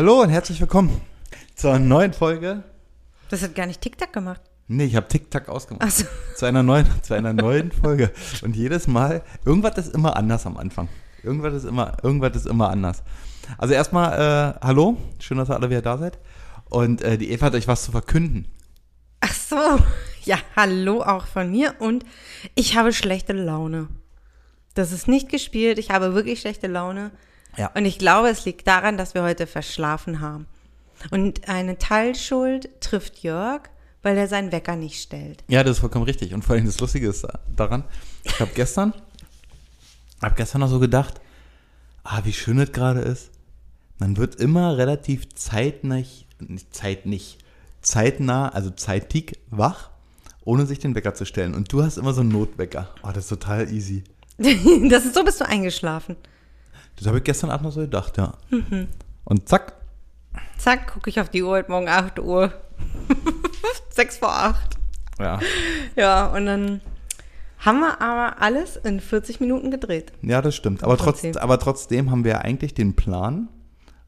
Hallo und herzlich willkommen zur neuen Folge. Das hat gar nicht TikTok gemacht. Nee, ich habe TikTok ausgemacht. Ach so. Zu einer neuen, zu einer neuen Folge. Und jedes Mal, irgendwas ist immer anders am Anfang. Irgendwas ist immer, irgendwas ist immer anders. Also erstmal, äh, hallo, schön, dass ihr alle wieder da seid. Und äh, die Eva hat euch was zu verkünden. Ach so. Ja, hallo auch von mir. Und ich habe schlechte Laune. Das ist nicht gespielt. Ich habe wirklich schlechte Laune. Ja. Und ich glaube, es liegt daran, dass wir heute verschlafen haben. Und eine Teilschuld trifft Jörg, weil er seinen Wecker nicht stellt. Ja, das ist vollkommen richtig. Und vor allem das Lustige ist daran, ich habe gestern, habe gestern noch so gedacht, ah, wie schön es gerade ist. Man wird immer relativ zeitnah, nicht zeit nicht, zeitnah, also zeitig wach, ohne sich den Wecker zu stellen. Und du hast immer so einen Notwecker. Oh, das ist total easy. das ist so bist du eingeschlafen. Das habe ich gestern Abend noch so gedacht, ja. Und zack, Zack, gucke ich auf die Uhr, heute Morgen 8 Uhr. 6 vor 8. ja. Ja, und dann haben wir aber alles in 40 Minuten gedreht. Ja, das stimmt. Aber, trotz, aber trotzdem haben wir eigentlich den Plan,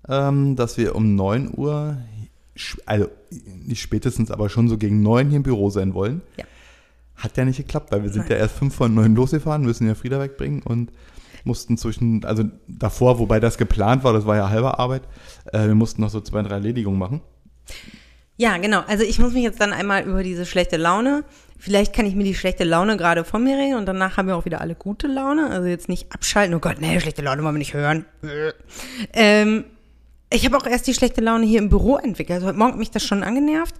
ähm, dass wir um 9 Uhr, also nicht spätestens, aber schon so gegen 9 hier im Büro sein wollen. Ja. Hat ja nicht geklappt, weil wir sind Nein. ja erst 5 von 9 losgefahren, müssen ja Frieda wegbringen und mussten zwischen, also davor, wobei das geplant war, das war ja halbe Arbeit, äh, wir mussten noch so zwei, drei Erledigungen machen. Ja, genau. Also ich muss mich jetzt dann einmal über diese schlechte Laune, vielleicht kann ich mir die schlechte Laune gerade von mir reden und danach haben wir auch wieder alle gute Laune. Also jetzt nicht abschalten, oh Gott, nee, schlechte Laune wollen wir nicht hören. ähm, ich habe auch erst die schlechte Laune hier im Büro entwickelt. Also heute Morgen hat mich das schon angenervt,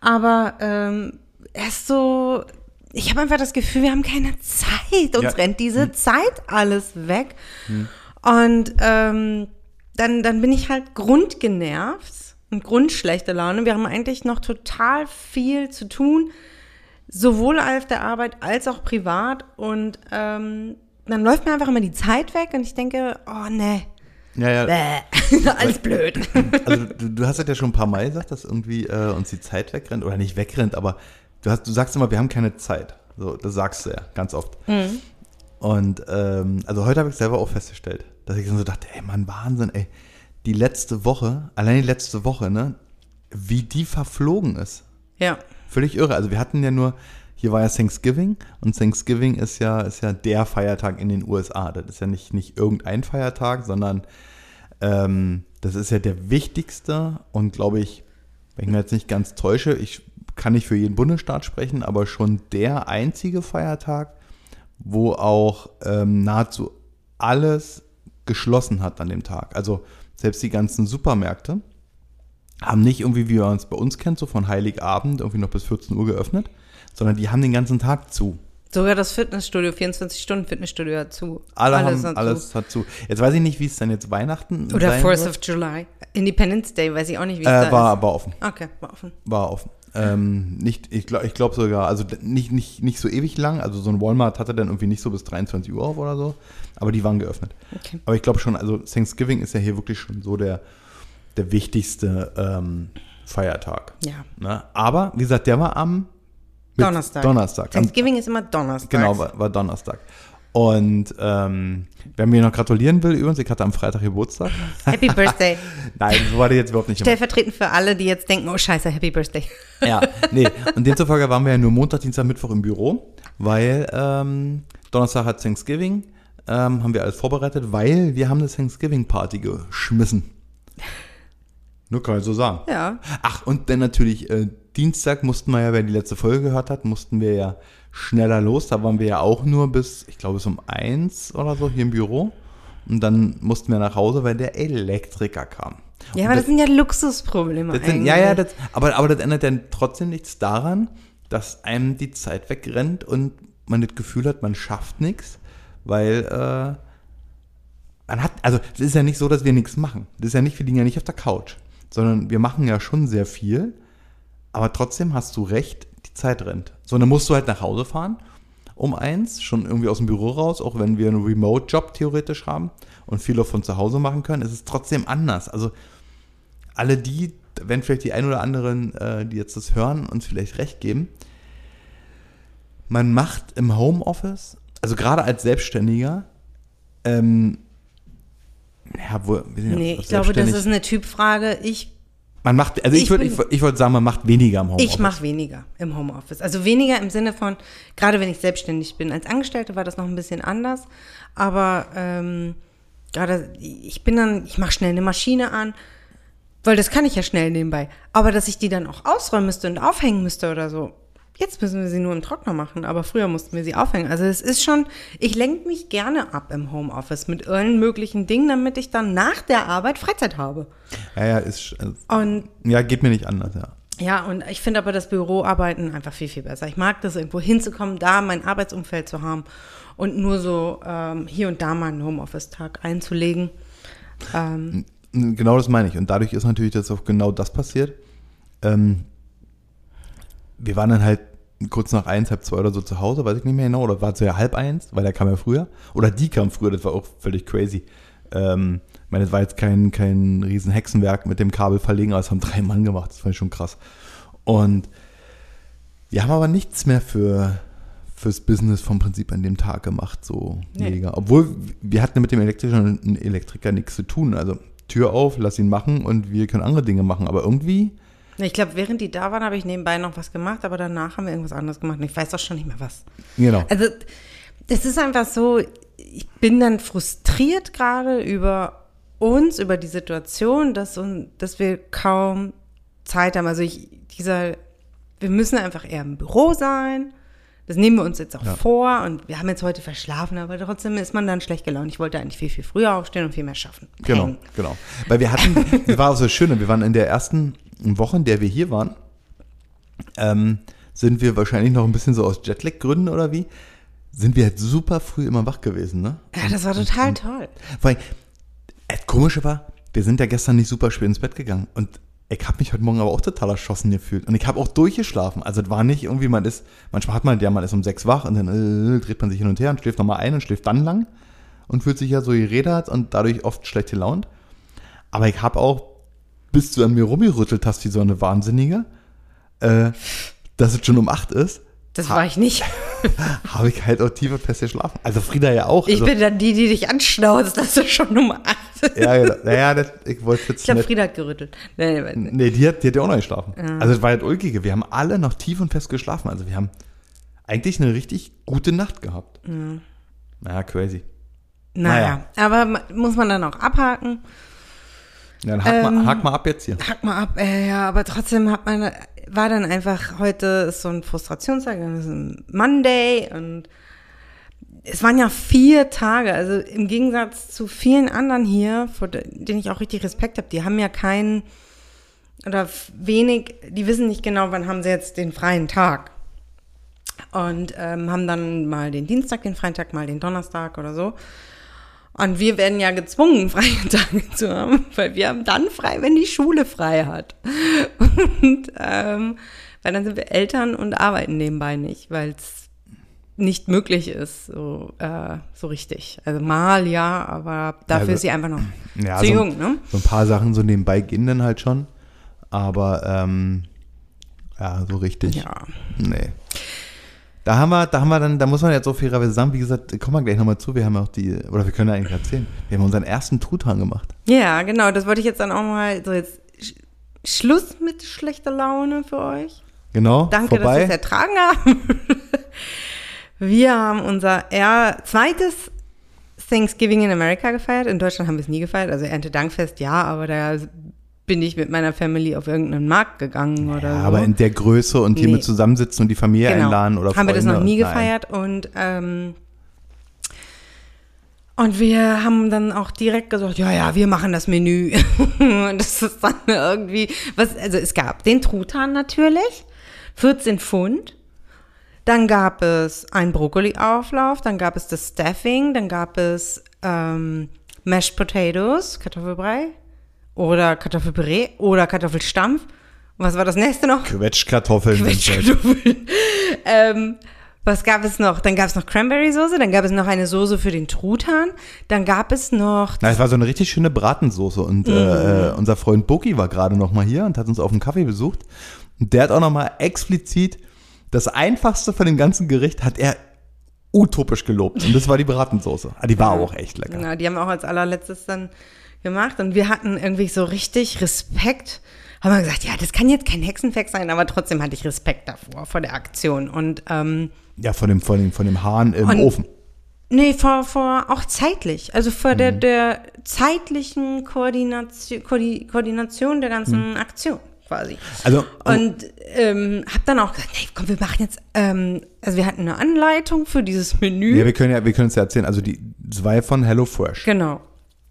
aber ähm, erst so, ich habe einfach das Gefühl, wir haben keine Zeit. Uns Ja. rennt diese Zeit alles weg. Und ähm, dann, dann bin ich halt grundgenervt und grundschlechte Laune. Wir haben eigentlich noch total viel zu tun, sowohl auf der Arbeit als auch privat. Und ähm, dann läuft mir einfach immer die Zeit weg und ich denke, oh ne, Ja, ja. bäh, alles blöd. Also du, du hast das ja schon ein paar Mal gesagt, dass irgendwie äh, uns die Zeit wegrennt oder nicht wegrennt, aber du, hast, du sagst immer, wir haben keine Zeit. So, das sagst du ja ganz oft. Und ähm, also heute habe ich selber auch festgestellt, dass ich so dachte, ey Mann, Wahnsinn, ey, die letzte Woche, allein die letzte Woche, ne, wie die verflogen ist. ja, Völlig irre. Also wir hatten ja nur, hier war ja Thanksgiving und Thanksgiving ist ja, ist ja der Feiertag in den USA. Das ist ja nicht, nicht irgendein Feiertag, sondern ähm, das ist ja der wichtigste und glaube ich, wenn ich mir jetzt nicht ganz täusche, ich kann nicht für jeden Bundesstaat sprechen, aber schon der einzige Feiertag, wo auch ähm, nahezu alles geschlossen hat an dem Tag. Also selbst die ganzen Supermärkte haben nicht irgendwie, wie man es bei uns kennt, so von Heiligabend irgendwie noch bis 14 Uhr geöffnet, sondern die haben den ganzen Tag zu. sogar das Fitnessstudio, 24 Stunden Fitnessstudio hat zu. Alle haben, hat zu. alles hat zu. Jetzt weiß ich nicht, wie es dann jetzt Weihnachten Oder sein 4th wird. of July. Independence Day, weiß ich auch nicht, wie es Äh, da war, ist. war offen. Okay, war offen. War offen. Ähm, nicht, ich glaube ich glaub sogar, also nicht, nicht, nicht so ewig lang. Also so ein Walmart hatte dann irgendwie nicht so bis 23 Uhr auf oder so. Aber die waren geöffnet. Okay. Aber ich glaube schon, also Thanksgiving ist ja hier wirklich schon so der, der wichtigste ähm, Feiertag. Ja. Ne? Aber, wie gesagt, der war am Donnerstag. Donnerstag. Am- Thanksgiving ist immer Donnerstag. Genau, war, war Donnerstag. Und ähm, wer mir noch gratulieren will, übrigens, ich hatte am Freitag Geburtstag. Happy Birthday. Nein, so war der jetzt überhaupt nicht. Stellvertretend für alle, die jetzt denken, oh scheiße, Happy Birthday. Ja, nee. Und demzufolge waren wir ja nur Montag, Dienstag, Mittwoch im Büro, weil ähm, Donnerstag hat Thanksgiving, ähm, haben wir alles vorbereitet, weil wir haben eine Thanksgiving-Party geschmissen. Nur kann ich so sagen. Ja. Ach, und dann natürlich äh, Dienstag mussten wir ja, wer die letzte Folge gehört hat, mussten wir ja schneller los. Da waren wir ja auch nur bis, ich glaube, bis um eins oder so hier im Büro. Und dann mussten wir nach Hause, weil der Elektriker kam. Ja, Und aber das sind ja Luxusprobleme das sind, eigentlich. ja, ja, das, aber, aber das ändert dann trotzdem nichts daran, dass einem die Zeit wegrennt und man das Gefühl hat, man schafft nichts, weil äh, man hat, also es ist ja nicht so, dass wir nichts machen. Das ist ja nicht, wir liegen ja nicht auf der Couch, sondern wir machen ja schon sehr viel, aber trotzdem hast du recht, die Zeit rennt. So, dann musst du halt nach Hause fahren um eins, schon irgendwie aus dem Büro raus, auch wenn wir einen Remote-Job theoretisch haben und viel auch von zu Hause machen können, ist es trotzdem anders. Also alle die, wenn vielleicht die ein oder anderen, äh, die jetzt das hören, uns vielleicht recht geben, man macht im Homeoffice, also gerade als Selbstständiger, ähm, Ja, wo, Nee, ich glaube, das ist eine Typfrage. Ich, Man macht, also ich, Ich würde bin- ich, ich würd sagen, man macht weniger im Homeoffice. ich mache weniger im Homeoffice. Also weniger im Sinne von, gerade wenn ich selbstständig bin. Als Angestellte war das noch ein bisschen anders. Aber ähm, gerade, ich bin dann, ich mache schnell eine Maschine an, weil das kann ich ja schnell nebenbei. Aber dass ich die dann auch ausräumen müsste und aufhängen müsste oder so. Jetzt müssen wir sie nur im Trockner machen, aber früher mussten wir sie aufhängen. Also es ist schon, ich lenke mich gerne ab im Homeoffice mit allen möglichen Dingen, damit ich dann nach der Arbeit Freizeit habe. Ja, ja, ist, also, Und ja, geht mir nicht anders, ja. ja, und ich finde aber das Büroarbeiten einfach viel, viel besser. Ich mag das, irgendwo hinzukommen, da mein Arbeitsumfeld zu haben und nur so ähm, hier und da mal einen Homeoffice-Tag einzulegen. Ähm, Genau das meine ich. Und dadurch ist natürlich jetzt auch genau das passiert. Ähm, wir waren dann halt kurz nach eins, halb zwei oder so zu Hause, weiß ich nicht mehr genau, oder war es ja halb eins, weil der kam ja früher. Oder die kam früher, das war auch völlig crazy. Ähm, ich meine, das war jetzt kein, kein riesen Hexenwerk mit dem Kabel verlegen, aber es haben drei Mann gemacht, das fand ich schon krass. Und wir haben aber nichts mehr für fürs Business vom Prinzip an dem Tag gemacht, so Nee. mega. Obwohl wir hatten mit dem Elektrischen Elektriker nichts zu tun. Also Tür auf, lass ihn machen und wir können andere Dinge machen. Aber irgendwie, ich glaube, während die da waren, habe ich nebenbei noch was gemacht, aber danach haben wir irgendwas anderes gemacht und ich weiß auch schon nicht mehr was. genau. Also, das ist einfach so, ich bin dann frustriert gerade über uns, über die Situation, dass, dass wir kaum Zeit haben. Also, ich, dieser, wir müssen einfach eher im Büro sein. Das nehmen wir uns jetzt auch Ja. vor und wir haben jetzt heute verschlafen, aber trotzdem ist man dann schlecht gelaunt. Ich wollte eigentlich viel, viel früher aufstehen und viel mehr schaffen. Genau, Peng. genau. Weil wir hatten, das war auch so schön, wir waren in der ersten Woche, in der wir hier waren, ähm, sind wir wahrscheinlich noch ein bisschen so aus Jetlag-Gründen oder wie, sind wir halt super früh immer wach gewesen, ne? Ja, das war total toll. Vor allem, das Komische war, wir sind ja gestern nicht super spät ins Bett gegangen und ich habe mich heute Morgen aber auch total erschossen gefühlt und ich habe auch durchgeschlafen. Also es war nicht irgendwie, man ist, manchmal hat man ja, man ist um sechs wach und dann äh, dreht man sich hin und her und schläft nochmal ein und schläft dann lang und fühlt sich ja so gerädert und dadurch oft schlecht gelaunt. Aber ich habe auch, bis du an mir rumgerüttelt hast wie so eine Wahnsinnige, äh, dass es schon um acht ist, Das war ich nicht. habe ich halt auch tiefer fest geschlafen. Also Frieda ja auch. Ich also, bin dann die, die dich anschnauzt, dass du schon Nummer acht. ja, genau. naja, das, ich wollte jetzt Ich glaube, nicht- Frieda hat gerüttelt. Nee, nee, nee. Nee, die hat, die hat ja auch noch geschlafen. Also es war halt ulkige. Wir haben alle noch tief und fest geschlafen. Also wir haben eigentlich eine richtig gute Nacht gehabt. Naja, crazy. Naja, aber ma- muss man dann auch abhaken. Ja, dann hack, Ähm, mal, hack mal ab jetzt hier. Hack mal ab, äh, ja, aber trotzdem hat man, war dann einfach, heute ist so ein Frustrationstag, dann ist ein Monday und es waren ja vier Tage, also im Gegensatz zu vielen anderen hier, vor de- denen ich auch richtig Respekt habe, die haben ja keinen oder wenig, die wissen nicht genau, wann haben sie jetzt den freien Tag. Und ähm, haben dann mal den Dienstag, den freien Tag, mal den Donnerstag oder so. Und wir werden ja gezwungen, freie Tage zu haben, weil wir haben dann frei, wenn die Schule frei hat. Und ähm, weil dann sind wir Eltern und arbeiten nebenbei nicht, weil es nicht möglich ist, so, äh, so richtig. Also mal ja, aber dafür Also, ist sie einfach noch Ja, zu so, jung, ne? so ein paar Sachen so nebenbei gehen dann halt schon. Aber ähm, ja, so richtig. Ja. Nee. Da haben wir, da haben wir dann, da muss man jetzt so fairerweise sagen, wie gesagt, kommen wir gleich nochmal zu, wir haben auch die, oder wir können ja eigentlich erzählen, wir haben unseren ersten Truthahn gemacht. Ja, genau, das wollte ich jetzt dann auch mal, so jetzt Sch- Schluss mit schlechter Laune für euch. Genau, Danke, dass vorbei. Sie es ertragen haben. Wir haben unser eher zweites Thanksgiving in America gefeiert. In Deutschland haben wir es nie gefeiert. Also Erntedankfest, ja, aber da bin ich mit meiner Family auf irgendeinen Markt gegangen oder ja, so. aber in der Größe und hier Nee. mit zusammensitzen und die Familie einladen oder Haben wir das Freunde noch nie und- gefeiert und ähm, und wir haben dann auch direkt gesagt, ja, ja, wir machen das Menü. und das ist dann irgendwie, was, also es gab den Truthahn natürlich, 14 Pfund. Dann gab es einen Brokkoli-Auflauf, dann gab es das Stuffing, dann gab es ähm, Mashed Potatoes, Kartoffelbrei oder Kartoffelpüree oder Kartoffelstampf. Und was war das nächste noch? Quetschkartoffeln. Quetschkartoffeln. ähm, was gab es noch? Dann gab es noch Cranberry-Soße, dann gab es noch eine Soße für den Truthahn, dann gab es noch Na, es war so eine richtig schöne Bratensoße und Mhm. äh, unser Freund Boki war gerade noch mal hier und hat uns auf einen Kaffee besucht und der hat auch noch mal explizit das einfachste von dem ganzen Gericht hat er utopisch gelobt und das war die Bratensoße. Ah, die war auch echt lecker. Ja, die haben auch als allerletztes dann gemacht und wir hatten irgendwie so richtig Respekt. Haben wir gesagt, ja, das kann jetzt kein Hexenflex sein, aber trotzdem hatte ich Respekt davor, vor der Aktion. Und ähm, Ja, von dem, von dem, von dem Hahn im Und- Ofen. Nee, vor, vor auch zeitlich. Also vor der, der zeitlichen Koordination, Koordi Koordination der ganzen Aktion quasi. Also, Und ähm, hab dann auch gesagt, nee, komm, wir machen jetzt, ähm, also wir hatten eine Anleitung für dieses Menü. ja, wir können ja, wir können es ja erzählen. Also die zwei von HelloFresh. genau.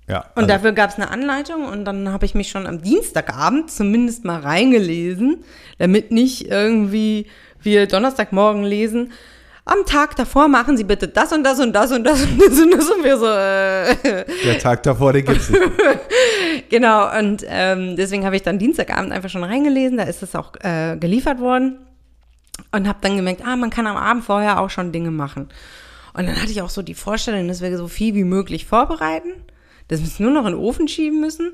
Ja. Und also, dafür gab es eine Anleitung und dann habe ich mich schon am Dienstagabend zumindest mal reingelesen, damit nicht irgendwie wir Donnerstagmorgen lesen. Am Tag davor machen Sie bitte das und das und das und das und das und das und wir so, äh, der Tag davor, den gibt's nicht. Genau, und ähm, deswegen habe ich dann Dienstagabend einfach schon reingelesen, da ist es auch äh, geliefert worden und habe dann gemerkt, ah, man kann am Abend vorher auch schon Dinge machen. Und dann hatte ich auch so die Vorstellung, dass wir so viel wie möglich vorbereiten, dass wir es nur noch in den Ofen schieben müssen.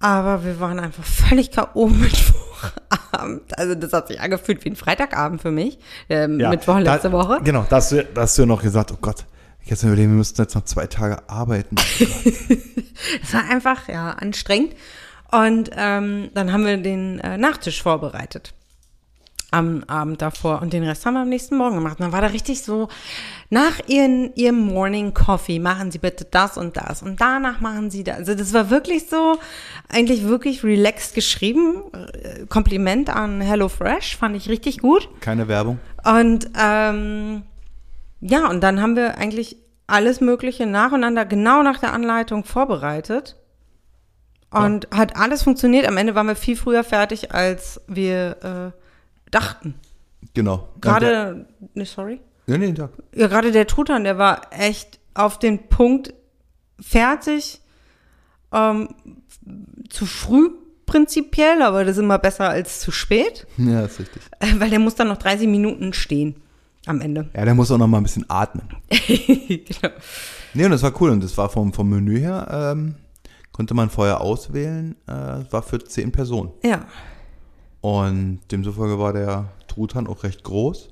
Aber wir waren einfach völlig K.O. Mittwochabend. Also das hat sich angefühlt wie ein Freitagabend für mich. Ähm, Ja, Mittwoch letzte da, Woche. Genau, da hast, du, da hast du ja noch gesagt, oh Gott, ich jetzt mal überlegen, wir müssten jetzt noch zwei Tage arbeiten. Es war einfach, ja, anstrengend. Und ähm, dann haben wir den äh, Nachtisch vorbereitet am Abend davor und den Rest haben wir am nächsten Morgen gemacht. Und dann war da richtig so, nach ihren, ihrem Morning Coffee machen Sie bitte das und das und danach machen Sie das. Also das war wirklich so, eigentlich wirklich relaxed geschrieben. Äh, Kompliment an HelloFresh, fand ich richtig gut. Keine Werbung. Und ähm, ja, und dann haben wir eigentlich alles Mögliche nacheinander, genau nach der Anleitung vorbereitet. Und hat alles funktioniert. Am Ende waren wir viel früher fertig, als wir äh, dachten. Genau. Gerade, ne, sorry. Ja, nee, Tag. Ja, gerade der Truthahn, der war echt auf den Punkt fertig. Ähm, zu früh prinzipiell, aber das ist immer besser als zu spät, Ja, ist richtig. äh, weil der muss dann noch 30 Minuten stehen am Ende. Ja, der muss auch noch mal ein bisschen atmen. genau. Nee, und das war cool. Und das war vom, vom Menü her, ähm, konnte man vorher auswählen, äh, war für zehn Personen. Ja. Und demzufolge war der Truthahn auch recht groß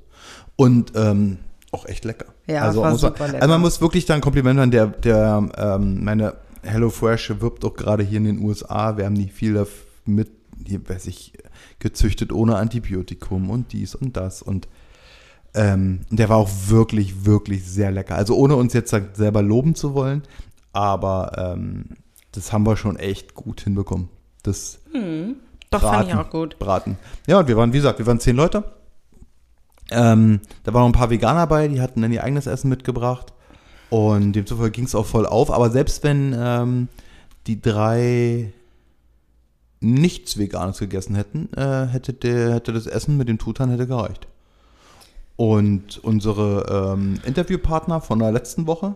und ähm, auch echt lecker. Ja, also, war muss man, super lecker. also man muss wirklich da ein Kompliment an der, der ähm, meine HelloFresh wirbt auch gerade hier in den USA. Wir haben nicht viel mit, hier weiß ich, gezüchtet ohne Antibiotikum und dies und das und ähm, der war auch wirklich, wirklich sehr lecker. Also ohne uns jetzt selber loben zu wollen, aber ähm, das haben wir schon echt gut hinbekommen. Das Doch, fand ich auch gut. Braten. Ja, und wir waren, wie gesagt, wir waren zehn Leute. Ähm, da waren noch ein paar Veganer bei, die hatten dann ihr eigenes Essen mitgebracht. Und demzufolge ging es auch voll auf. Aber selbst wenn ähm, die drei nichts Veganes gegessen hätten, äh, hätte, der, hätte das Essen mit dem Tutan hätte gereicht. Und unsere ähm, Interviewpartner von der letzten Woche,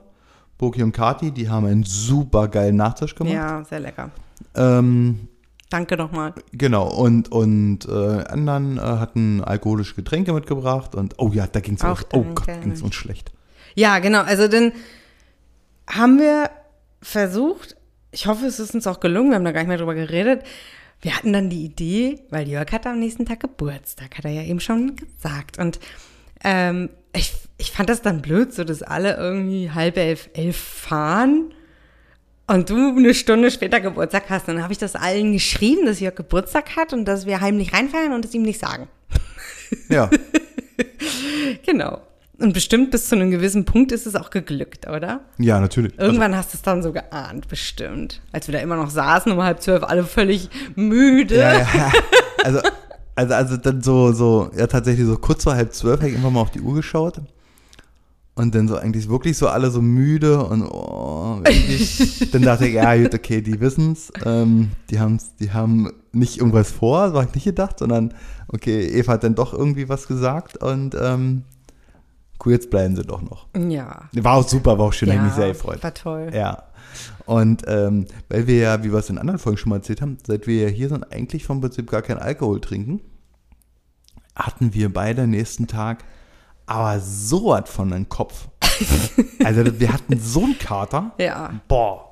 Boki und Kati, die haben einen super geilen Nachtisch gemacht. Ja, sehr lecker. Ähm, Danke nochmal. Genau, und, und äh, anderen äh, hatten alkoholische Getränke mitgebracht und oh ja, da ging es Auch uns, oh. Gott, uns schlecht. Ja, genau. Also dann haben wir versucht, ich hoffe, es ist uns auch gelungen, wir haben da gar nicht mehr drüber geredet. Wir hatten dann die Idee, weil Jörg hatte am nächsten Tag Geburtstag, hat er ja eben schon gesagt. Und ähm, ich, ich fand das dann blöd, so dass alle irgendwie halb elf, elf fahren und du eine Stunde später Geburtstag hast. Dann habe ich das allen geschrieben, dass Jörg Geburtstag hat und dass wir heimlich reinfeiern und es ihm nicht sagen. Ja, Genau. Und bestimmt bis zu einem gewissen Punkt ist es auch geglückt, oder? ja, natürlich. Also, Irgendwann hast du es dann so geahnt, bestimmt. Als wir da immer noch saßen, um halb zwölf, alle völlig müde. ja, ja, also, also, also dann so, so, ja, tatsächlich so kurz vor halb zwölf habe ich einfach mal auf die Uhr geschaut. Und dann so eigentlich wirklich so alle so müde und oh, dann dachte ich, ja, gut, okay, die wissen's. Ähm, die, haben's, die haben nicht irgendwas vor, so habe ich nicht gedacht, sondern okay, Eva hat dann doch irgendwie was gesagt und ähm, cool, jetzt bleiben sie doch noch. Ja. War auch super, war auch schön, ja, habe mich sehr gefreut. War toll. Ja. Und ähm, weil wir ja, wie wir es in anderen Folgen schon mal erzählt haben, seit wir ja hier sind, eigentlich vom Prinzip gar keinen Alkohol trinken, hatten wir beide nächsten Tag aber so was von den Kopf. also wir hatten so einen Kater. Ja. Boah.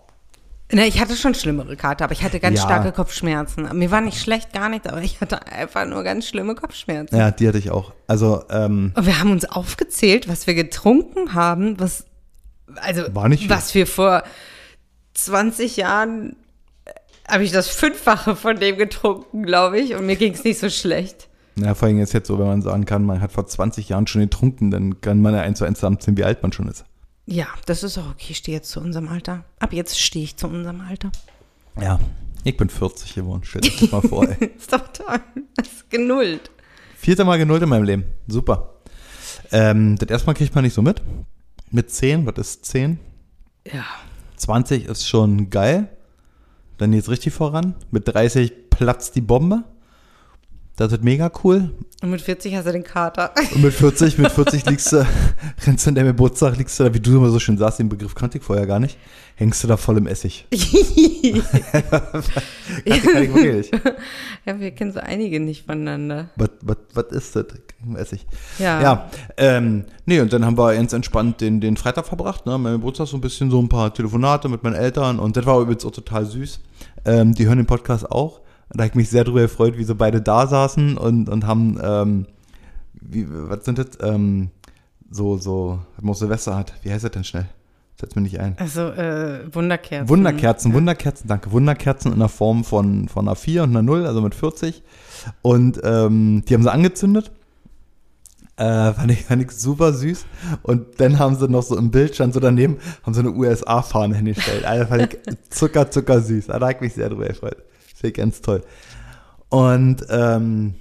Na, ich hatte schon schlimmere Karte, aber ich hatte ganz Ja. starke Kopfschmerzen. Mir war nicht schlecht, gar nichts, aber ich hatte einfach nur ganz schlimme Kopfschmerzen. Ja, die hatte ich auch. Also, ähm, Und wir haben uns aufgezählt, was wir getrunken haben, was, also, War nicht viel. was wir vor 20 Jahren habe ich das Fünffache von dem getrunken, glaube ich. Und mir ging es nicht so schlecht. Ja, vor allem ist jetzt so, wenn man sagen kann, man hat vor 20 Jahren schon getrunken, dann kann man ja eins zu eins zusammenziehen, wie alt man schon ist. Ja, das ist auch okay. Ich stehe jetzt zu unserem Alter. Ab jetzt stehe ich zu unserem Alter. Ja, ich bin 40 geworden. Stell dir das mal vor, ey. ist doch toll. Das ist genullt. Vierte Mal genullt in meinem Leben. Super. Ähm, das erste Mal kriegt man nicht so mit. Mit 10, was ist 10? Ja. 20 ist schon geil. Dann geht's richtig voran. Mit 30 platzt die Bombe. Das wird mega cool. Und mit 40 hast du den Kater. Und mit 40, mit 40 liegst du, rennst du in deinem Geburtstag, liegst du da, wie du immer so schön sagst, den Begriff kannte ich vorher gar nicht, hängst du da voll im Essig. wirklich ja, wir kennen so einige nicht voneinander. Was, was, was ist das? Im Essig. Ja. Ja, ähm, nee, und dann haben wir ganz entspannt den, den Freitag verbracht, ne, mein Geburtstag so ein bisschen so ein paar Telefonate mit meinen Eltern und das war übrigens auch total süß. Ähm, die hören den Podcast auch. Da habe ich mich sehr drüber gefreut, wie sie beide da saßen und, und haben, ähm, wie, was sind das, ähm, so, so, was man Silvester hat. Wie heißt das denn schnell? Setz mir nicht ein. Also, äh, Wunderkerzen. Wunderkerzen, Wunderkerzen, danke. Wunderkerzen in der Form von, von einer 4 und einer 0, also mit 40. Und ähm, die haben sie angezündet. Äh, fand, ich, fand ich super süß. Und dann haben sie noch so im Bild, stand so daneben, haben sie eine USA-Fahne hingestellt. Also fand ich zucker, zucker süß. Da habe ich mich sehr drüber gefreut. Ich ganz toll. Und ähm,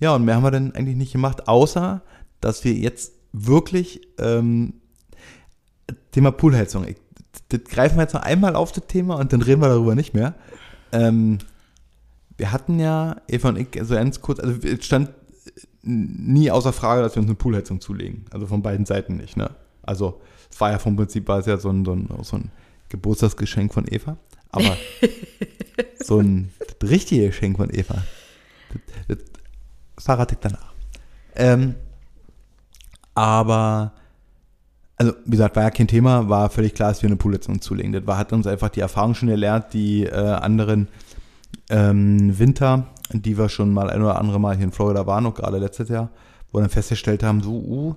ja, und mehr haben wir dann eigentlich nicht gemacht, außer dass wir jetzt wirklich ähm, Thema Poolheizung. Das greifen wir jetzt noch einmal auf das Thema und dann reden wir darüber nicht mehr. Ähm, wir hatten ja, Eva und ich, so ganz kurz, also es stand nie außer Frage, dass wir uns eine Poolheizung zulegen. Also von beiden Seiten nicht, ne? Also es war ja vom Prinzip war es ja so ein, so ein, so ein Geburtstagsgeschenk von Eva. Aber so ein das richtige Geschenk von Eva. Das, das verrate ich danach. Ähm, aber also wie gesagt, war ja kein Thema, war völlig klar, dass wir eine Poolheizung zulegen. Das war, hat uns einfach die Erfahrung schon erlernt, die äh, anderen ähm, Winter, die wir schon mal ein oder andere Mal hier in Florida waren, auch gerade letztes Jahr, wo wir dann festgestellt haben, so, uh,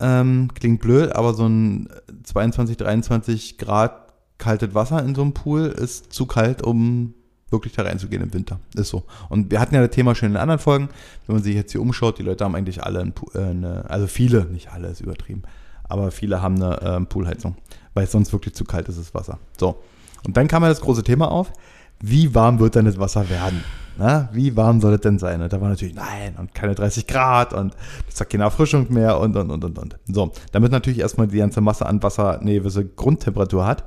ähm, klingt blöd, aber so ein 22, 23 Grad kaltes Wasser in so einem Pool ist zu kalt, um wirklich da reinzugehen im Winter. Ist so. Und wir hatten ja das Thema schon in anderen Folgen. Wenn man sich jetzt hier umschaut, die Leute haben eigentlich alle, äh, eine, also viele, nicht alle, ist übertrieben, aber viele haben eine ähm, Poolheizung, weil es sonst wirklich zu kalt ist, das Wasser. So. Und dann kam ja das große Thema auf, wie warm wird denn das Wasser werden? Na, wie warm soll es denn sein? Und da war natürlich, nein, und keine 30 Grad und das hat keine Erfrischung mehr und, und, und, und, und. So, damit natürlich erstmal die ganze Masse an Wasser eine gewisse Grundtemperatur hat,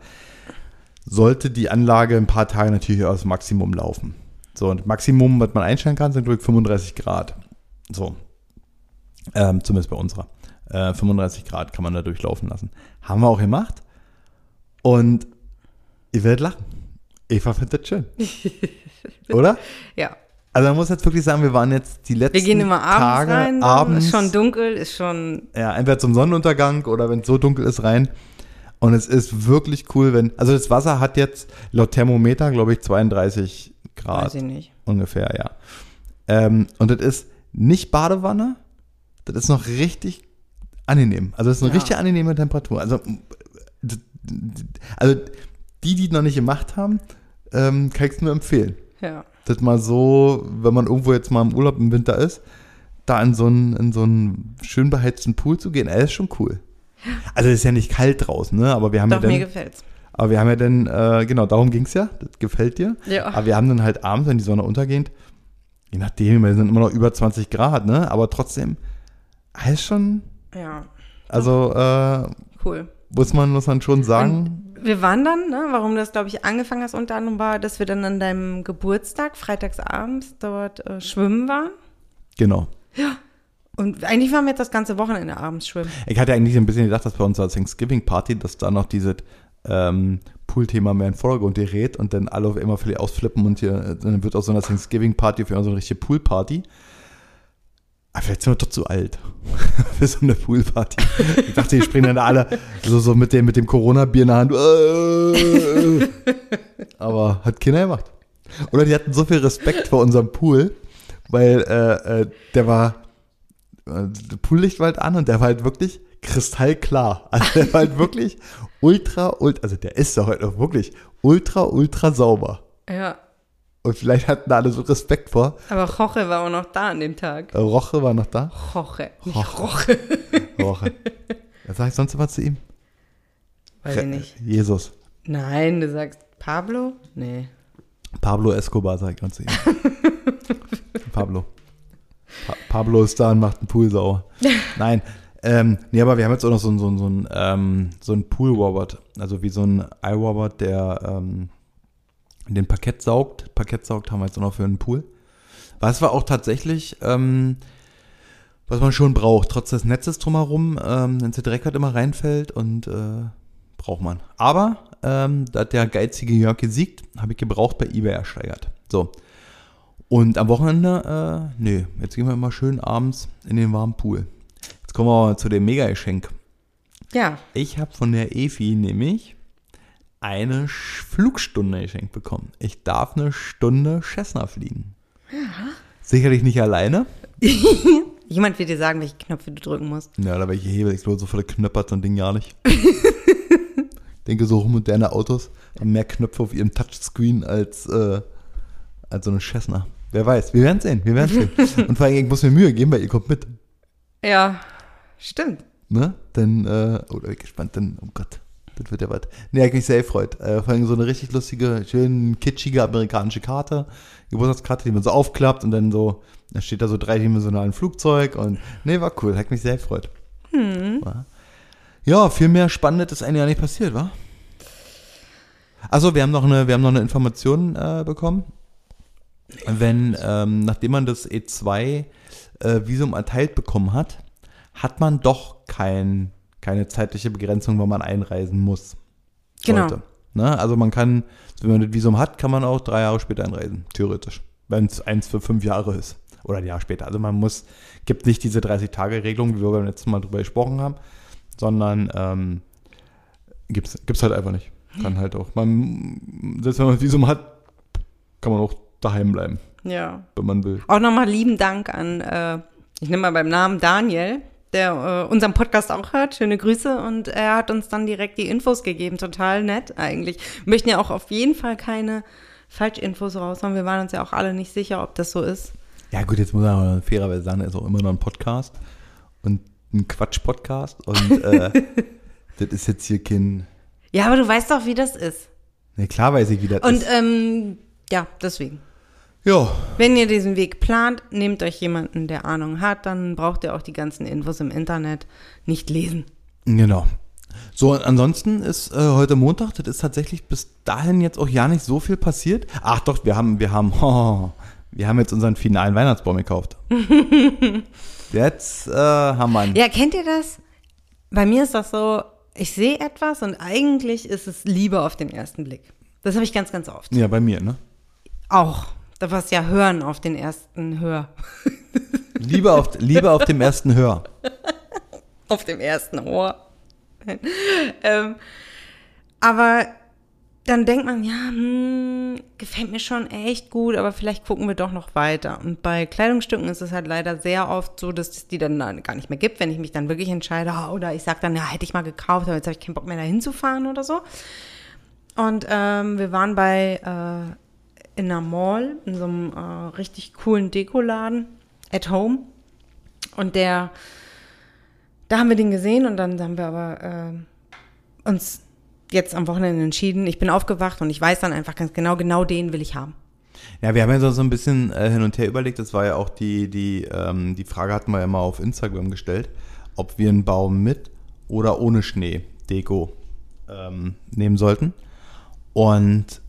sollte die Anlage ein paar Tage natürlich aus Maximum laufen. So, und Maximum, was man einstellen kann, sind durch 35 Grad. So. Ähm, zumindest bei unserer. Äh, 35 Grad kann man da durchlaufen lassen. Haben wir auch gemacht. Und ihr werdet lachen. Eva findet das schön. Oder? Ja. Also man muss jetzt wirklich sagen, wir waren jetzt die letzten Wir gehen immer abends Tage, rein. abends, Ist schon dunkel, ist schon. ja, entweder zum Sonnenuntergang oder wenn es so dunkel ist, rein. Und es ist wirklich cool, wenn, also das Wasser hat jetzt laut Thermometer, glaube ich, 32 Grad Weiß ich nicht. ungefähr, ja. Ähm, und das ist nicht Badewanne, das ist noch richtig angenehm. Also das ist eine Ja. richtig angenehme Temperatur. Also, also die, die noch nicht gemacht haben, ähm, kann ich es nur empfehlen. Ja. Das mal so, wenn man irgendwo jetzt mal im Urlaub im Winter ist, da in so einen, in so einen schön beheizten Pool zu gehen, ey, ist schon cool. Also es ist ja nicht kalt draußen, ne? Aber wir haben Doch, ja mir dann, gefällt's. aber wir haben ja dann, äh, genau, darum ging's ja, das gefällt dir. Ja. Aber wir haben dann halt abends, wenn die Sonne untergeht, je nachdem, wir sind immer noch über 20 Grad, ne? Aber trotzdem, ist schon, Ja. also äh, Cool. muss man, muss man schon sagen, Wir waren dann, ne, warum das, glaube ich, angefangen hast, unter anderem war, dass wir dann an deinem Geburtstag, freitagsabends, dort äh, schwimmen waren. genau. Und eigentlich waren wir jetzt das ganze Wochenende abends schwimmen. Ich hatte eigentlich ein bisschen gedacht, dass bei unserer Thanksgiving-Party, dass da noch dieses ähm, Pool-Thema mehr in Vordergrund gerät und dann alle immer völlig ausflippen und hier, äh, dann wird aus so einer Thanksgiving-Party für so eine richtige Pool-Party. Aber vielleicht sind wir doch zu alt für so eine Pool-Party. Ich dachte, die springen dann alle so, so mit dem, mit dem Corona-Bier in der Hand. Äh, Aber hat keiner gemacht. Oder die hatten so viel Respekt vor unserem Pool, weil äh, äh, der war, äh, der Poollicht war halt an und der war halt wirklich kristallklar. Also der war halt wirklich ultra, ultra, also der ist doch halt auch wirklich ultra, ultra sauber. Ja. Und vielleicht hatten da alle so Respekt vor. Aber Roche war auch noch da an dem Tag. Äh, Roche war noch da. Roche, nicht Roche. Roche. Was sag ich sonst immer zu ihm? Weiß ich nicht. Jesus. Nein, du sagst Pablo? Nee. Pablo Escobar, sag ich mal zu ihm. Pablo. Pa Pablo ist da und macht einen Pool sauer. Nein. Ähm, nee, aber wir haben jetzt auch noch so, einen- so, einen- so, einen, ähm, so einen Pool-Robot. Also wie so ein iRobot, der ähm, den Parkett saugt. Parkett saugt haben wir jetzt auch noch für einen Pool. Was wir auch tatsächlich, ähm, was man schon braucht, trotz des Netzes drumherum, ähm, wenn der Dreck halt immer reinfällt und äh, braucht man. Aber, ähm, da hat der geizige Jörg gesiegt, habe ich gebraucht bei eBay ersteigert. So. Und am Wochenende, äh, nee, jetzt gehen wir immer schön abends in den warmen Pool. Jetzt kommen wir mal zu dem Mega-Geschenk. Ja, Ich habe von der EFI nämlich eine Flugstunde geschenkt bekommen. Ich darf eine Stunde Cessna fliegen. Sicherlich nicht alleine. jemand wird dir sagen, welche Knöpfe du drücken musst. Ja, da welche Hebel, ich glaube, so voll knöppert so ein Ding gar nicht. denke, so moderne Autos haben mehr Knöpfe auf ihrem Touchscreen als, äh, als so eine Cessna. Wer weiß, wir werden sehen, wir werden sehen. Und vor allem, ich muss mir Mühe geben, weil ihr kommt mit. Ja, stimmt. Ne? Dann, äh, oh, da bin ich gespannt, dann, oh Gott, das wird ja was. Nee, ich mich sehr gefreut. Äh, vor allem so eine richtig lustige, schön kitschige amerikanische Karte, Geburtstagskarte, die man so aufklappt und dann so, da steht da so dreidimensionalen Flugzeug und, nee, war cool, hat mich sehr gefreut. War- Ja, viel mehr Spannendes ist eigentlich ja nicht passiert, wa? Also, wir haben noch eine, wir haben noch eine Information äh, bekommen. Wenn, ähm, nachdem man das E2 äh, erteilt bekommen hat, hat man doch kein, keine zeitliche Begrenzung, wann man einreisen muss. Genau. Sollte. Ne? Also man kann, wenn man das Visum hat, kann man auch drei Jahre später einreisen, theoretisch. Wenn es eins für fünf Jahre ist. Oder ein Jahr später. Also man muss, gibt nicht diese 30-Tage-Regelung, wie wir beim letzten Mal drüber gesprochen haben, sondern ähm, gibt's, gibt's halt einfach nicht. Kann halt auch. Man, selbst wenn man das Visum hat, kann man auch daheim bleiben, Ja. wenn man will. Auch nochmal lieben Dank an, äh, ich nenne mal beim Namen Daniel, der äh, unseren Podcast auch hört. Schöne Grüße. Und er hat uns dann direkt die Infos gegeben. Total nett eigentlich. Wir möchten ja auch auf jeden Fall keine Falschinfos raushauen. Wir waren uns ja auch alle nicht sicher, ob das so ist. Ja gut, jetzt muss man aber fairerweise sagen, ist auch immer noch ein Podcast und ein Quatsch-Podcast und äh, das ist jetzt hier kein, Ja, aber du weißt doch, wie das ist. ne klar weiß ich, wie das Und ist. ähm, ja, deswegen. Ja, Wenn ihr diesen Weg plant, nehmt euch jemanden, der Ahnung hat, dann braucht ihr auch die ganzen Infos im Internet nicht lesen. genau. So, ansonsten ist äh, heute Montag, das ist tatsächlich bis dahin jetzt auch ja nicht so viel passiert. Ach doch, wir haben, wir haben, oh, wir haben jetzt unseren finalen Weihnachtsbaum gekauft. jetzt äh, haben wir einen. Ja, kennt ihr das? Bei mir ist das so, ich sehe etwas und eigentlich ist es Liebe auf den ersten Blick. Das habe ich ganz, ganz oft. Ja, bei mir, ne? Auch. Da war es ja Hören auf den ersten Hör. Liebe auf, Liebe auf dem ersten Hör. Auf dem ersten Ohr. ähm, aber dann denkt man, ja, hm, gefällt mir schon echt gut, aber vielleicht gucken wir doch noch weiter. Und bei Kleidungsstücken ist es halt leider sehr oft so, dass es die dann gar nicht mehr gibt, wenn ich mich dann wirklich entscheide, ah, oder ich sage dann, ja, hätte ich mal gekauft, aber jetzt habe ich keinen Bock mehr dahin zu fahren oder so. Und ähm, wir waren bei äh, in einer Mall, in so einem äh, richtig coolen Dekoladen, at home. Und der, da haben wir den gesehen und dann haben wir aber äh, uns jetzt am Wochenende entschieden. Ich bin aufgewacht und ich weiß dann einfach ganz genau, genau den will ich haben. Ja, wir haben ja so, ein bisschen äh, hin und her überlegt. Das war ja auch die, die, ähm, die Frage hatten wir ja mal auf Instagram gestellt, ob wir einen Baum mit oder ohne Schnee Deko ähm, nehmen sollten. Und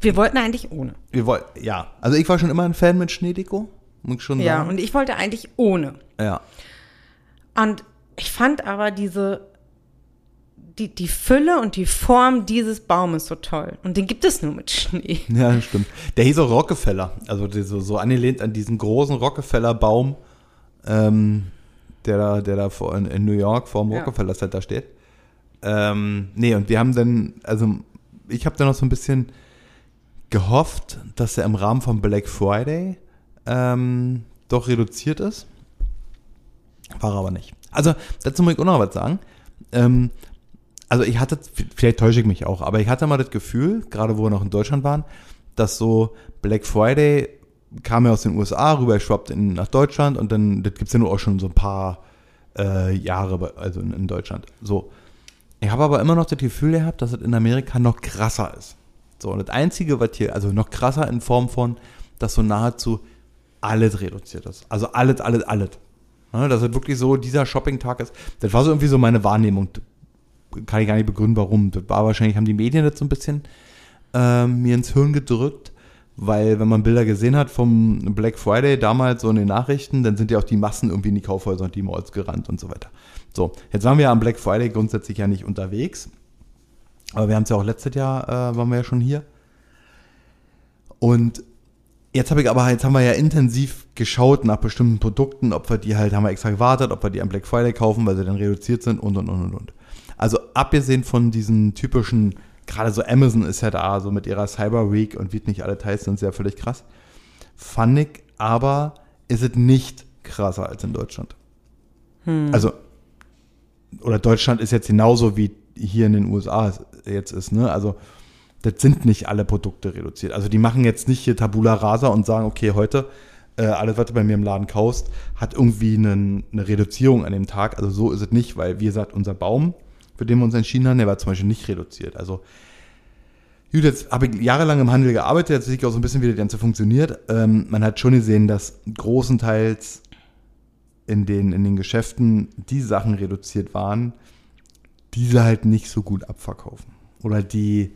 Wir wollten eigentlich ohne. wir wollten, ja, also ich war schon immer ein Fan mit Schneedeko, muss ich schon Ja, sagen. und ich wollte eigentlich ohne. ja. Und ich fand aber diese, die, die Fülle und die Form dieses Baumes so toll. Und den gibt es nur mit Schnee. Ja, stimmt. Der hieß auch Rockefeller, also so, so angelehnt an diesen großen Rockefeller-Baum, ähm, der da, der da vor, in, in New York vor dem Ja. Rockefeller Center steht. Ähm, nee, und wir haben dann, also ich habe dann noch so ein bisschen gehofft, dass er im Rahmen von Black Friday ähm, doch reduziert ist. War er aber nicht. Also, dazu muss ich auch noch was sagen. Ähm, also ich hatte, vielleicht täusche ich mich auch, aber ich hatte mal das Gefühl, gerade wo wir noch in Deutschland waren, dass so Black Friday kam ja aus den USA rüber, schwappt in, nach Deutschland und dann, das gibt es ja nur auch schon so ein paar äh, Jahre, bei- also in, in Deutschland. So. Ich habe aber immer noch das Gefühl gehabt, dass es in Amerika noch krasser ist. So, und das Einzige, was hier, also noch krasser in Form von, dass so nahezu alles reduziert ist. Also alles, alles, alles. Ja, dass es wirklich so dieser Shopping-Tag ist. Das war so irgendwie so meine Wahrnehmung. Kann ich gar nicht begründen, warum. Das war wahrscheinlich, haben die Medien das so ein bisschen ähm, mir ins Hirn gedrückt, weil wenn man Bilder gesehen hat vom Black Friday damals so in den Nachrichten, dann sind ja auch die Massen irgendwie in die Kaufhäuser und die Malls gerannt und so weiter. So, jetzt waren wir am Black Friday grundsätzlich ja nicht unterwegs, aber wir haben es ja auch letztes Jahr, äh, waren wir ja schon hier. Und jetzt habe ich aber, jetzt haben wir ja intensiv geschaut nach bestimmten Produkten, ob wir die halt, haben wir extra gewartet, ob wir die am Black Friday kaufen, weil sie dann reduziert sind und und und und und. Also abgesehen von diesen typischen, gerade so Amazon ist ja da, so mit ihrer Cyber Week und wie nicht alle heißt, sind ja völlig krass. Fand ich, aber ist es nicht krasser als in Deutschland. Also, oder Deutschland ist jetzt genauso wie hier in den USA jetzt ist, ne? Also, das sind nicht alle Produkte reduziert. Also, die machen jetzt nicht hier Tabula Rasa und sagen, okay, heute, äh, alles, was du bei mir im Laden kaufst, hat irgendwie einen, eine Reduzierung an dem Tag. Also, so ist es nicht, weil, wie gesagt, unser Baum, für den wir uns entschieden haben, der war zum Beispiel nicht reduziert. Also, Gut, jetzt habe ich jahrelang im Handel gearbeitet, jetzt sehe ich auch so ein bisschen, wie das Ganze funktioniert. Ähm, man hat schon gesehen, dass großenteils in den, in den Geschäften die Sachen reduziert waren, die sie halt nicht so gut abverkaufen. Oder die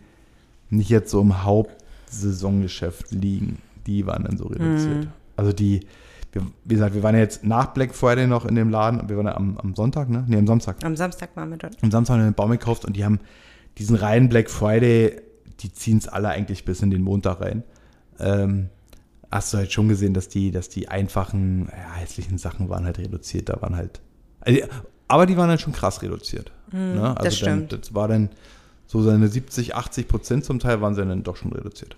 nicht jetzt so im Hauptsaisongeschäft liegen. Die waren dann so reduziert. Also die, wir, wie gesagt, wir waren ja jetzt nach Black Friday noch in dem Laden. Wir waren ja am, am Sonntag, ne? Nee, am Samstag. Am Samstag waren wir dort. Am Samstag haben wir einen Baum gekauft und die haben diesen reinen Black Friday, die ziehen es alle eigentlich bis in den Montag rein. Ähm, hast du halt schon gesehen, dass die, dass die einfachen, ja, hässlichen Sachen waren halt reduziert. Da waren halt. Also, aber die waren halt schon krass reduziert. ne? Also das stimmt. Dann, das war dann so seine 70, 80 Prozent zum Teil waren sie dann doch schon reduziert.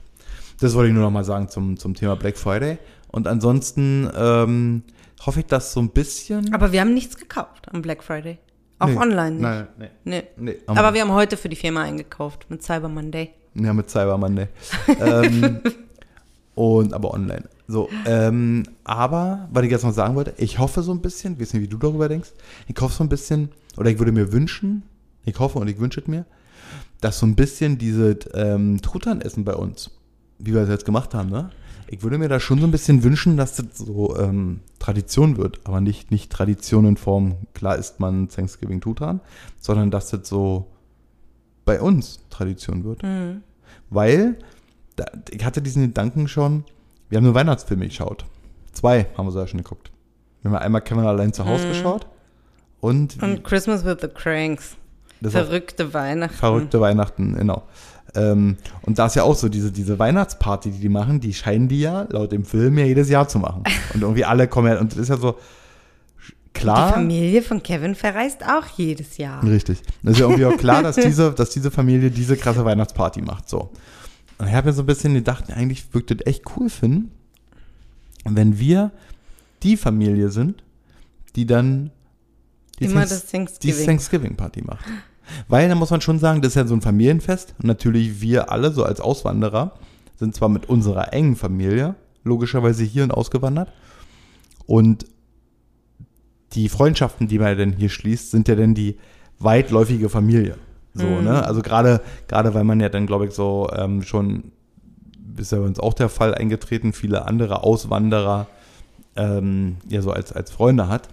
Das wollte ich nur noch mal sagen zum, zum Thema Black Friday. Und ansonsten ähm, hoffe ich, dass so ein bisschen. Aber wir haben nichts gekauft am Black Friday. Auch Nee. online nicht. Nein, nee. Nee. Nee, Aber wir haben heute für die Firma eingekauft mit Cyber Monday. Ja, mit Cyber Monday. ähm, und aber online. So, ähm, aber, was ich jetzt noch sagen wollte, ich hoffe so ein bisschen, ich weiß nicht, wie du darüber denkst, ich hoffe so ein bisschen, oder ich würde mir wünschen, ich hoffe und ich wünsche es mir, dass so ein bisschen dieses ähm, Truthahnessen bei uns, wie wir es jetzt gemacht haben, ne? Ich würde mir da schon so ein bisschen wünschen, dass das so ähm, Tradition wird, aber nicht, nicht Tradition in Form, klar isst man Thanksgiving Truthahn, sondern dass das so bei uns Tradition wird. Weil, da, ich hatte diesen Gedanken schon, wir haben nur Weihnachtsfilme geschaut. Zwei haben wir sogar schon geguckt. Wir haben einmal Kevin allein zu Hause geschaut und, Und Christmas with the Cranks. Das Verrückte Weihnachten. verrückte Weihnachten, genau. Ähm, und da ist ja auch so, diese, diese Weihnachtsparty, die die machen, die scheinen die ja laut dem Film ja jedes Jahr zu machen. Und irgendwie alle kommen ja, und das ist ja so, Die klar. Familie von Kevin verreist auch jedes Jahr. Richtig. Das ist ja irgendwie auch klar, dass diese, dass diese Familie diese krasse Weihnachtsparty macht. So. Und ich habe mir so ein bisschen gedacht, eigentlich wirkt das echt cool finden, wenn wir die Familie sind, die dann die, Immer Thanks- das die Thanksgiving. Thanksgiving-Party macht. Weil, da muss man schon sagen, das ist ja so ein Familienfest. Und natürlich wir alle, so als Auswanderer, sind zwar mit unserer engen Familie logischerweise hier und ausgewandert. Und die Freundschaften, die man denn hier schließt, sind ja dann die weitläufige Familie. So, ne? Also gerade, gerade weil man ja dann, glaube ich, so ähm, schon, ist ja bei uns auch der Fall eingetreten, viele andere Auswanderer ähm, ja so als, als Freunde hat,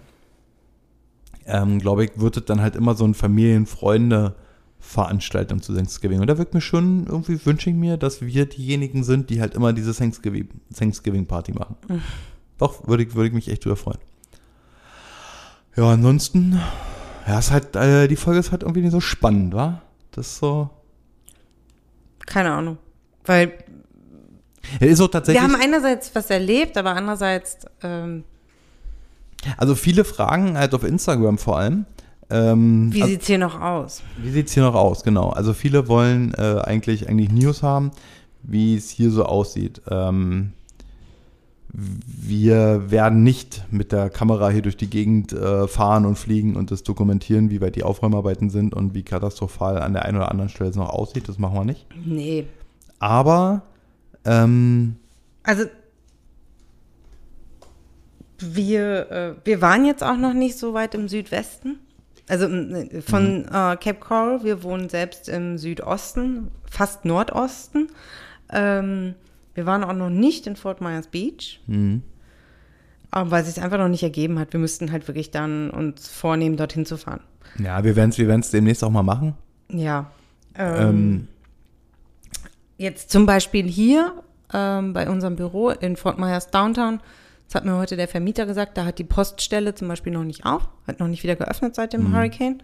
ähm, glaube ich, wird es dann halt immer so ein Familien-Freunde-Veranstaltung zu Thanksgiving. Und da wird mir schon, irgendwie wünsche ich mir, dass wir diejenigen sind, die halt immer diese Thanksgiving- Thanksgiving-Party machen. Doch, würde ich, würde ich mich echt drüber freuen. Ja, ansonsten, ja, ist halt, äh, die Folge ist halt irgendwie nicht so spannend, wa? Das ist so. Keine Ahnung. Weil Ja, ist wir tatsächlich. haben einerseits was erlebt, aber andererseits, ähm, Also viele Fragen halt auf Instagram vor allem. Ähm, wie also, sieht's hier noch aus? wie sieht's hier noch aus? Genau. Also viele wollen äh, eigentlich eigentlich News haben, wie es hier so aussieht. Ähm, wir werden nicht mit der Kamera hier durch die Gegend äh, fahren und fliegen und das dokumentieren, wie weit die Aufräumarbeiten sind und wie katastrophal an der einen oder anderen Stelle es noch aussieht. Das machen wir nicht. Nee. Aber Ähm, Also wir, äh, wir waren jetzt auch noch nicht so weit im Südwesten. Also äh, von äh, Cape Coral, wir wohnen selbst im Südosten, fast Nordosten. Ähm, wir waren auch noch nicht in Fort Myers Beach, mhm. weil es sich einfach noch nicht ergeben hat. Wir müssten halt wirklich dann uns vornehmen, dorthin zu fahren. ja, wir werden es wir werden's demnächst auch mal machen. Ja. Ähm, Ähm, jetzt zum Beispiel hier ähm, bei unserem Büro in Fort Myers Downtown, das hat mir heute der Vermieter gesagt, da hat die Poststelle zum Beispiel noch nicht auf, hat noch nicht wieder geöffnet seit dem Hurricane.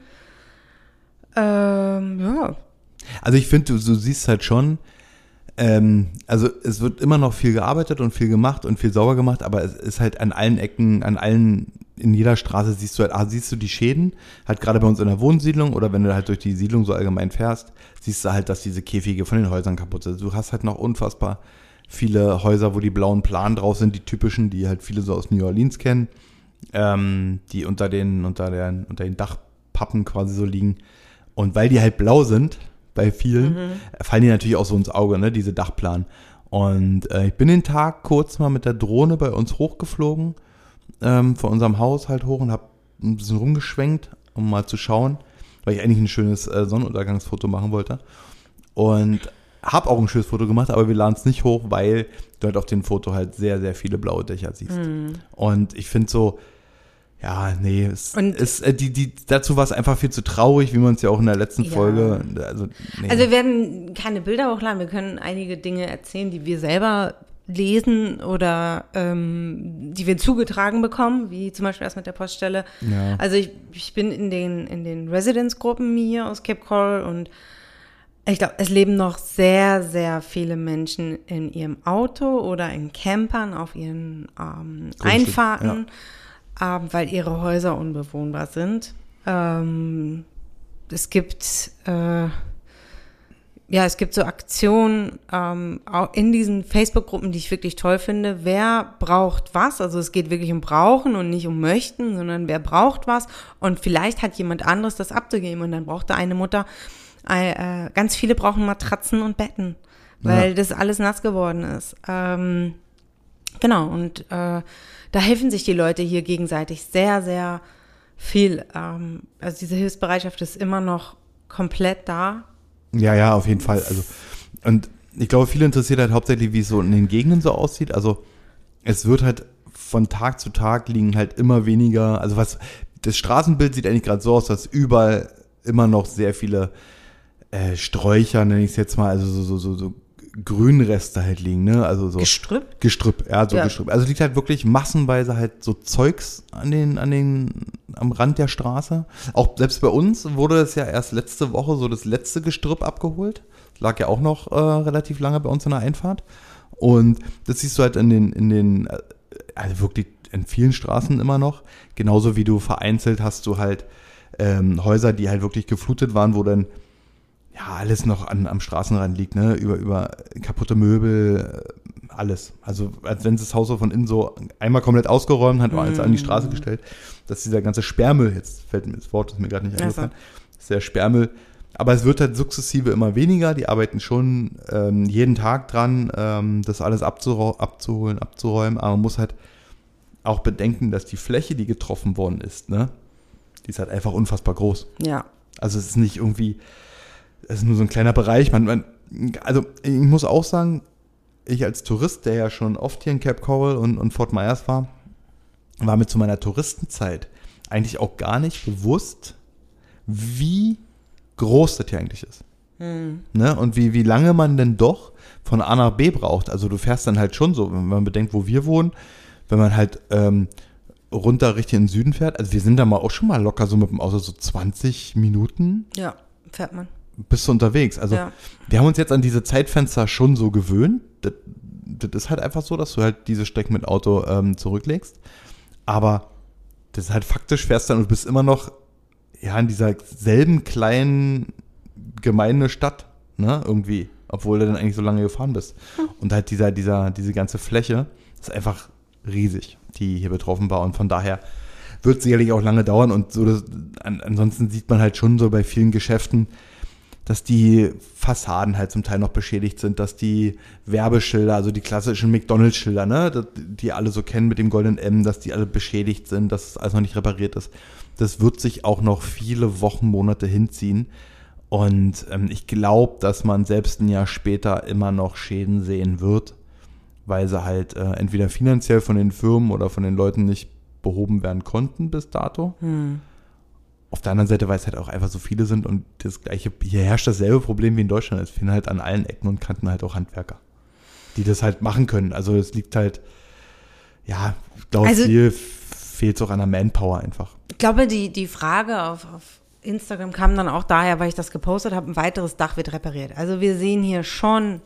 Ähm, ja, Also ich finde, du, du siehst halt schon, ähm, also es wird immer noch viel gearbeitet und viel gemacht und viel sauber gemacht, aber es ist halt an allen Ecken, an allen, in jeder Straße siehst du halt, ah, siehst du die Schäden, halt gerade bei uns in der Wohnsiedlung oder wenn du halt durch die Siedlung so allgemein fährst, siehst du halt, dass diese Käfige von den Häusern kaputt sind. Du hast halt noch unfassbar viele Häuser, wo die blauen Planen drauf sind, die typischen, die halt viele so aus New Orleans kennen, ähm, die unter den, unter den, unter den Dachpappen quasi so liegen. Und weil die halt blau sind, bei vielen, fallen die natürlich auch so ins Auge, ne, diese Dachplanen. Und äh, ich bin den Tag kurz mal mit der Drohne bei uns hochgeflogen, ähm, von unserem Haus halt hoch und habe ein bisschen rumgeschwenkt, um mal zu schauen, weil ich eigentlich ein schönes äh, Sonnenuntergangsfoto machen wollte. Und habe auch ein schönes Foto gemacht, aber wir laden es nicht hoch, weil du halt auf dem Foto halt sehr, sehr viele blaue Dächer siehst. Und ich finde so, ja, nee, es Und- ist, äh, die, die, dazu war es einfach viel zu traurig, wie man es ja auch in der letzten Ja. Folge, also, nee. also wir werden keine Bilder hochladen, wir können einige Dinge erzählen, die wir selber lesen oder ähm, die wir zugetragen bekommen, wie zum Beispiel das mit der Poststelle. Ja. Also ich, ich bin in den, in den Residence-Gruppen hier aus Cape Coral und ich glaube, es leben noch sehr, sehr viele Menschen in ihrem Auto oder in Campern auf ihren ähm, Einfahrten, ähm, weil ihre Häuser unbewohnbar sind. Ähm, es gibt äh, ja, es gibt so Aktionen ähm, auch in diesen Facebook-Gruppen, die ich wirklich toll finde. Wer braucht was? Also es geht wirklich um Brauchen und nicht um Möchten, sondern wer braucht was? Und vielleicht hat jemand anderes das abzugeben und dann braucht da eine Mutter. Äh, ganz viele brauchen Matratzen und Betten, weil Ja. das alles nass geworden ist. Ähm, genau, und äh, da helfen sich die Leute hier gegenseitig sehr, sehr viel. Ähm, also diese Hilfsbereitschaft ist immer noch komplett da. Ja, ja, auf jeden Fall. Also, und ich glaube, viele interessiert halt hauptsächlich, wie es so in den Gegenden so aussieht. Also, es wird halt von Tag zu Tag liegen halt immer weniger, also was, das Straßenbild sieht eigentlich gerade so aus, dass überall immer noch sehr viele äh, Sträucher, nenne ich es jetzt mal, also so, so, so, so Grünreste halt liegen, ne? Also so. Gestrüpp? Gestrüpp, ja, so Ja. Gestrüpp. Also liegt halt wirklich massenweise halt so Zeugs an den, an den, am Rand der Straße. Auch selbst bei uns wurde es ja erst letzte Woche so das letzte Gestrüpp abgeholt. Lag ja auch noch äh, relativ lange bei uns in der Einfahrt. Und das siehst du halt in den, in den, äh, also wirklich in vielen Straßen immer noch. Genauso wie du vereinzelt hast du halt ähm, Häuser, die halt wirklich geflutet waren, wo dann ja, alles noch an, am Straßenrand liegt, ne? Über, über kaputte Möbel, äh, alles. Also, als wenn das Haus so von innen so einmal komplett ausgeräumt hat, alles an die Straße gestellt, dass dieser ganze Sperrmüll, jetzt fällt mir das Wort, ist mir gerade nicht eingefallen, ist der Sperrmüll. Aber es wird halt sukzessive immer weniger. Die arbeiten schon ähm, jeden Tag dran, ähm, das alles abzuholen, abzuräumen. Aber man muss halt auch bedenken, dass die Fläche, die getroffen worden ist, ne, die ist halt einfach unfassbar groß. Ja. Also es ist nicht irgendwie, es ist nur so ein kleiner Bereich. Man, man, also ich muss auch sagen, ich als Tourist, der ja schon oft hier in Cape Coral und, und Fort Myers war, war mir zu meiner Touristenzeit eigentlich auch gar nicht bewusst, wie groß das hier eigentlich ist. Ne? Und wie, wie lange man denn doch von A nach B braucht. Also du fährst dann halt schon so, wenn man bedenkt, wo wir wohnen, wenn man halt ähm, runter richtig in den Süden fährt. Also wir sind da mal auch schon mal locker so mit dem Auto so 20 Minuten Ja, fährt man. Bist du unterwegs. Also Ja. wir haben uns jetzt an diese Zeitfenster schon so gewöhnt. Das, das ist halt einfach so, dass du halt diese Strecken mit Auto ähm, zurücklegst. Aber das ist halt faktisch, fährst dann und bist immer noch ja in dieser selben kleinen gemeine Stadt, ne, irgendwie, obwohl du dann eigentlich so lange gefahren bist. Und halt dieser, dieser, diese ganze Fläche ist einfach riesig, die hier betroffen war. Und von daher wird sicherlich auch lange dauern. Und so das, an, ansonsten sieht man halt schon so bei vielen Geschäften, dass die Fassaden halt zum Teil noch beschädigt sind, dass die Werbeschilder, also die klassischen McDonalds-Schilder, ne, die alle so kennen mit dem goldenen M, dass die alle beschädigt sind, dass es alles noch nicht repariert ist. Das wird sich auch noch viele Wochen, Monate hinziehen. Und ähm, ich glaube, dass man selbst ein Jahr später immer noch Schäden sehen wird, weil sie halt äh, entweder finanziell von den Firmen oder von den Leuten nicht behoben werden konnten bis dato. Auf der anderen Seite, weil es halt auch einfach so viele sind und das gleiche, hier herrscht dasselbe Problem wie in Deutschland. Es fehlen halt an allen Ecken und Kanten halt auch Handwerker, die das halt machen können. Also es liegt halt, ja, ich glaube, Also- viel fehlt es auch an der Manpower einfach. Ich glaube, die, die Frage auf, auf Instagram kam dann auch daher, weil ich das gepostet habe, ein weiteres Dach wird repariert. Also wir sehen hier schon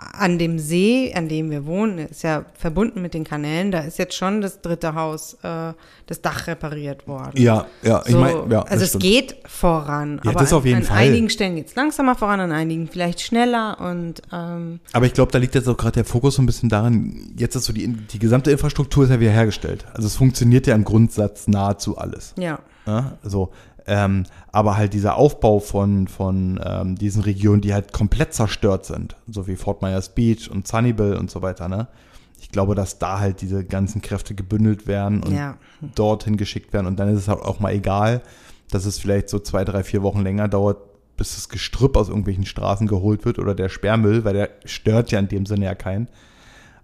an dem See, an dem wir wohnen, ist ja verbunden mit den Kanälen, da ist jetzt schon das dritte Haus, äh, das Dach repariert worden. Ja, ja, ich So, meine, ja, also es stimmt. geht voran, Ja, aber das auf jeden an, an Fall. einigen Stellen geht es langsamer voran, an einigen vielleicht schneller und ähm, Aber ich glaube, da liegt jetzt auch gerade der Fokus so ein bisschen daran, jetzt ist so die, die gesamte Infrastruktur ist ja wieder hergestellt. Also es funktioniert ja im Grundsatz nahezu alles. ja. Ja, so, ähm, aber halt dieser Aufbau von, von ähm, diesen Regionen, die halt komplett zerstört sind, so wie Fort Myers Beach und Sunnyville und so weiter, ne? Ich glaube, dass da halt diese ganzen Kräfte gebündelt werden und Ja. dorthin geschickt werden und dann ist es halt auch mal egal, dass es vielleicht so zwei, drei, vier Wochen länger dauert, bis das Gestrüpp aus irgendwelchen Straßen geholt wird oder der Sperrmüll, weil der stört ja in dem Sinne ja keinen.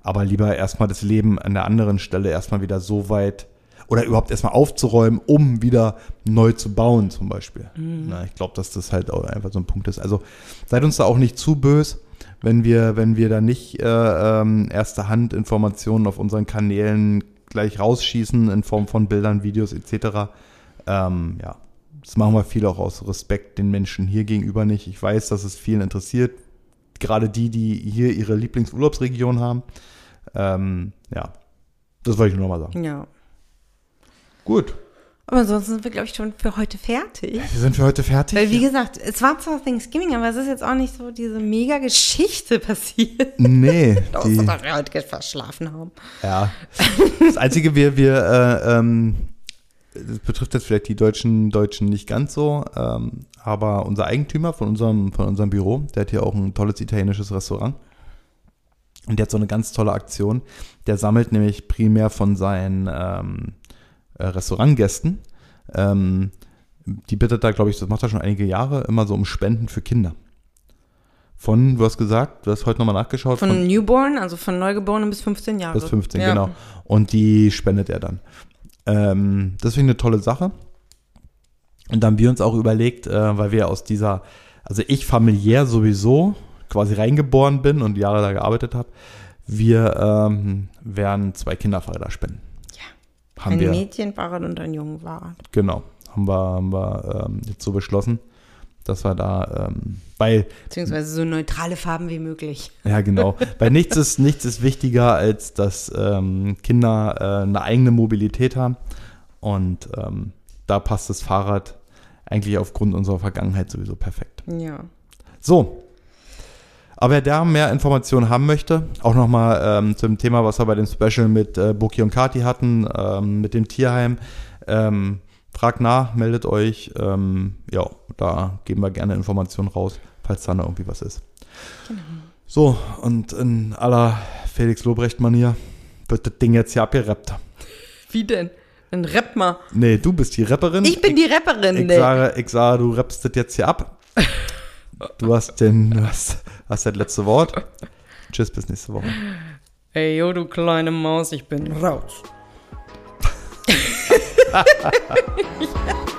Aber lieber erstmal das Leben an der anderen Stelle erstmal wieder so weit oder überhaupt erstmal aufzuräumen, um wieder neu zu bauen, zum Beispiel. Na, ich glaube, dass das halt auch einfach so ein Punkt ist. Also seid uns da auch nicht zu bös, wenn wir, wenn wir da nicht äh, ähm, erste Hand Informationen auf unseren Kanälen gleich rausschießen in Form von Bildern, Videos etc. Ähm, ja, das machen wir viel auch aus Respekt den Menschen hier gegenüber nicht. Ich weiß, dass es vielen interessiert, gerade die, die hier ihre Lieblingsurlaubsregion haben. Ähm, ja, das wollte ich nur noch mal sagen. ja. Gut, Aber ansonsten sind wir, glaube ich, schon für heute fertig. wir sind für heute fertig. Weil, wie gesagt, es war zwar Thanksgiving, aber es ist jetzt auch nicht so diese mega Geschichte passiert. Nee, die, dass wir heute verschlafen haben. ja. Das Einzige, wir, wir, äh, ähm, das betrifft jetzt vielleicht die Deutschen, Deutschen nicht ganz so, ähm, aber unser Eigentümer von unserem, von unserem Büro, der hat hier auch ein tolles italienisches Restaurant. Und der hat so eine ganz tolle Aktion. Der sammelt nämlich primär von seinen ähm, äh, Restaurantgästen. Ähm, die bittet da, glaube ich, das macht er schon einige Jahre, immer so um Spenden für Kinder. Von, du hast gesagt, du hast heute nochmal nachgeschaut, Von Newborn, also von Neugeborenen bis 15 Jahre. bis 15, Ja. genau. Und die spendet er dann. Ähm, das finde ich eine tolle Sache. Und dann haben wir uns auch überlegt, äh, weil wir aus dieser, also ich familiär sowieso quasi reingeboren bin und Jahre da gearbeitet habe, wir ähm, werden zwei Kinderfahrräder spenden. Haben Ein wir, Mädchenfahrrad und ein Jungenfahrrad. genau, haben wir, haben wir ähm, jetzt so beschlossen, dass wir da, ähm, weil Beziehungsweise so neutrale Farben wie möglich. Ja, genau. Weil nichts ist, nichts ist wichtiger, als dass ähm, Kinder äh, eine eigene Mobilität haben. Und ähm, da passt das Fahrrad eigentlich aufgrund unserer Vergangenheit sowieso perfekt. Ja. So. Aber wer da mehr Informationen haben möchte, auch nochmal ähm, zum Thema, was wir bei dem Special mit äh, Buki und Kati hatten, ähm, mit dem Tierheim, ähm, fragt nach, meldet euch. Ähm, ja, da geben wir gerne Informationen raus, falls da noch irgendwie was ist. So, und in aller Felix Lobrecht-Manier wird das Ding jetzt hier abgerappt. Wie denn? Dann rapp mal. Nee, du bist die Rapperin. Ich bin die Rapperin, Ich ne? sage, ich sage, du rappst das jetzt hier ab. Du hast den, du hast, hast das letzte Wort. Tschüss, bis nächste Woche. Ey, yo, du kleine Maus, ich bin raus.